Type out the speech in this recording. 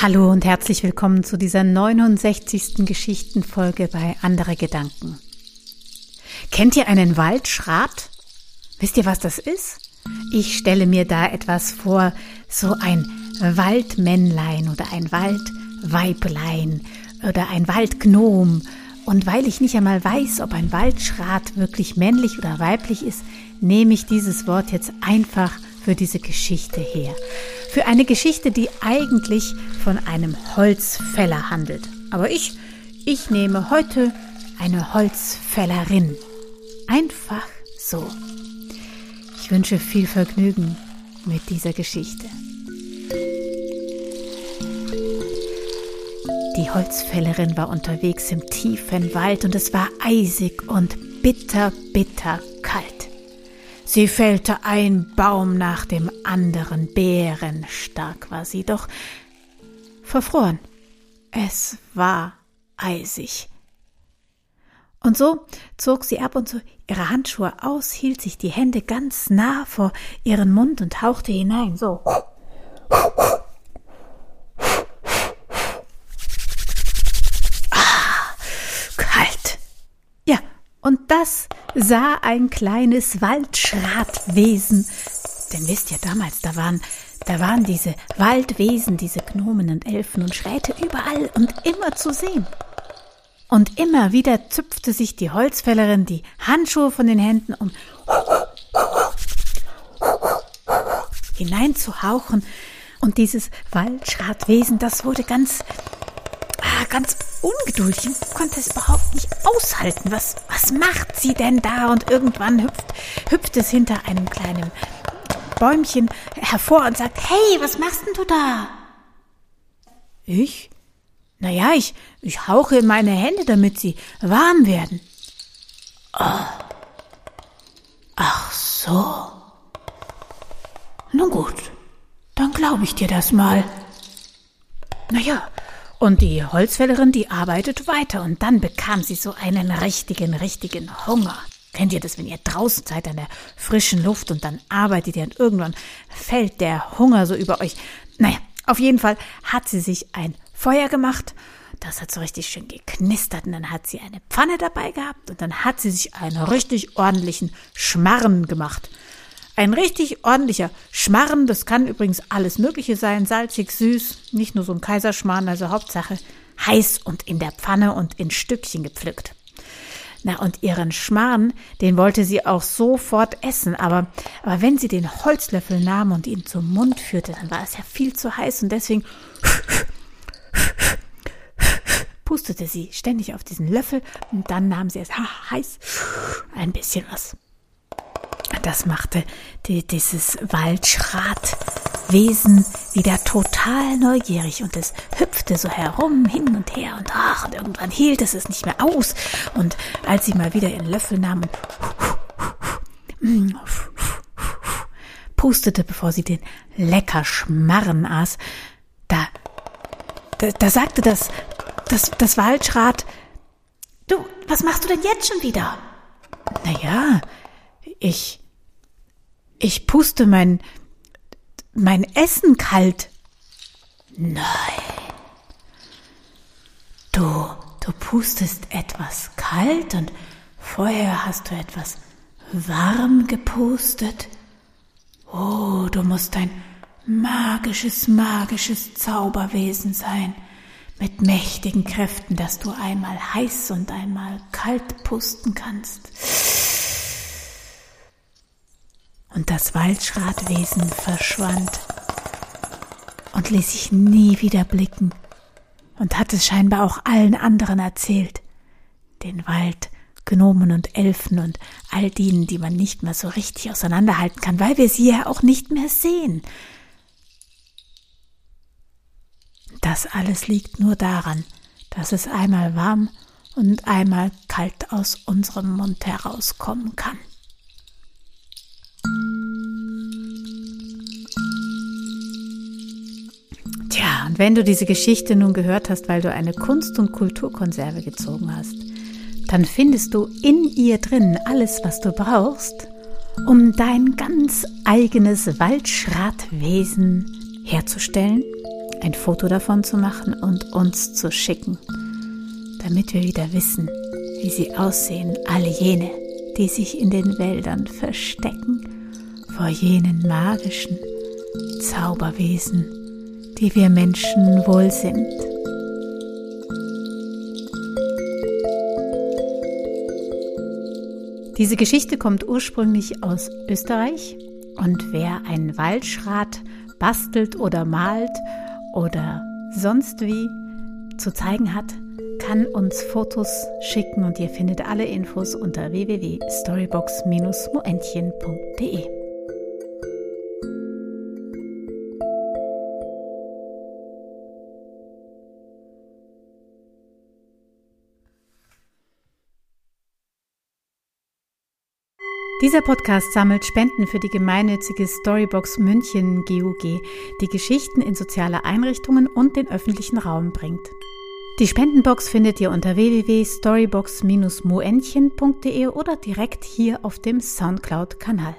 Hallo und herzlich willkommen zu dieser 69. Geschichtenfolge bei Andere Gedanken. Kennt ihr einen Waldschrat? Wisst ihr, was das ist? Ich stelle mir da etwas vor, so ein Waldmännlein oder ein Waldweiblein oder ein Waldgnom. Und weil ich nicht einmal weiß, ob ein Waldschrat wirklich männlich oder weiblich ist, nehme ich dieses Wort jetzt einfach für diese Geschichte her. Für eine Geschichte, die eigentlich von einem Holzfäller handelt. Aber ich, ich nehme heute eine Holzfällerin. Einfach so. Ich wünsche viel Vergnügen mit dieser Geschichte. Die Holzfällerin war unterwegs im tiefen Wald und es war eisig und bitter, bitter. Sie fällte ein Baum nach dem anderen, bärenstark war sie, doch verfroren. Es war eisig. Und so zog sie ab und zu ihre Handschuhe aus, hielt sich die Hände ganz nah vor ihren Mund und hauchte hinein, so. Ah, kalt. Ja, und das sah ein kleines Waldschratwesen. Denn wisst ihr, damals, da waren, da waren diese Waldwesen, diese Gnomen und Elfen und Schräte überall und immer zu sehen. Und immer wieder züpfte sich die Holzfällerin die Handschuhe von den Händen, um hineinzuhauchen. Und dieses Waldschratwesen, das wurde ganz, ah, ganz ungeduldig und konnte es überhaupt nicht aushalten. Was, was macht sie denn da? Und irgendwann hüpft, hüpft es hinter einem kleinen Bäumchen hervor und sagt, hey, was machst denn du da? Ich? Naja, ich, ich hauche in meine Hände, damit sie warm werden. Oh. Ach so. Nun gut, dann glaube ich dir das mal. Naja, und die Holzfällerin, die arbeitet weiter und dann bekam sie so einen richtigen, richtigen Hunger. Kennt ihr das, wenn ihr draußen seid an der frischen Luft und dann arbeitet ihr und irgendwann fällt der Hunger so über euch? Naja, auf jeden Fall hat sie sich ein Feuer gemacht. Das hat so richtig schön geknistert und dann hat sie eine Pfanne dabei gehabt und dann hat sie sich einen richtig ordentlichen Schmarren gemacht. Ein richtig ordentlicher Schmarren, das kann übrigens alles Mögliche sein, salzig, süß, nicht nur so ein Kaiserschmarrn, also Hauptsache heiß und in der Pfanne und in Stückchen gepflückt. Na, und ihren Schmarrn, den wollte sie auch sofort essen, aber, aber wenn sie den Holzlöffel nahm und ihn zum Mund führte, dann war es ja viel zu heiß und deswegen pustete sie ständig auf diesen Löffel und dann nahm sie es heiß ein bisschen was. Das machte die, dieses Waldschratwesen wieder total neugierig und es hüpfte so herum, hin und her und ach, und irgendwann hielt es es nicht mehr aus. Und als sie mal wieder ihren Löffel nahm und pustete, bevor sie den lecker Schmarren aß, da, da, da sagte das das, das Waldschrat, du, was machst du denn jetzt schon wieder? Naja, ich, ich puste mein, mein Essen kalt. Nein. Du, du pustest etwas kalt und vorher hast du etwas warm gepustet. Oh, du musst ein magisches, magisches Zauberwesen sein mit mächtigen Kräften, dass du einmal heiß und einmal kalt pusten kannst. Und das Waldschratwesen verschwand und ließ sich nie wieder blicken und hat es scheinbar auch allen anderen erzählt, den Wald, Gnomen und Elfen und all denen, die man nicht mehr so richtig auseinanderhalten kann, weil wir sie ja auch nicht mehr sehen, Das alles liegt nur daran, dass es einmal warm und einmal kalt aus unserem Mund herauskommen kann. Und wenn du diese Geschichte nun gehört hast, weil du eine Kunst- und Kulturkonserve gezogen hast, dann findest du in ihr drin alles, was du brauchst, um dein ganz eigenes Waldschratwesen herzustellen ein Foto davon zu machen und uns zu schicken, damit wir wieder wissen, wie sie aussehen, alle jene, die sich in den Wäldern verstecken vor jenen magischen Zauberwesen, die wir Menschen wohl sind. Diese Geschichte kommt ursprünglich aus Österreich und wer einen Waldschrat bastelt oder malt oder sonst wie zu zeigen hat, kann uns Fotos schicken und ihr findet alle Infos unter www.storybox-moentchen.de. Dieser Podcast sammelt Spenden für die gemeinnützige Storybox München GUG, die Geschichten in soziale Einrichtungen und den öffentlichen Raum bringt. Die Spendenbox findet ihr unter www.storybox-moentchen.de oder direkt hier auf dem Soundcloud-Kanal.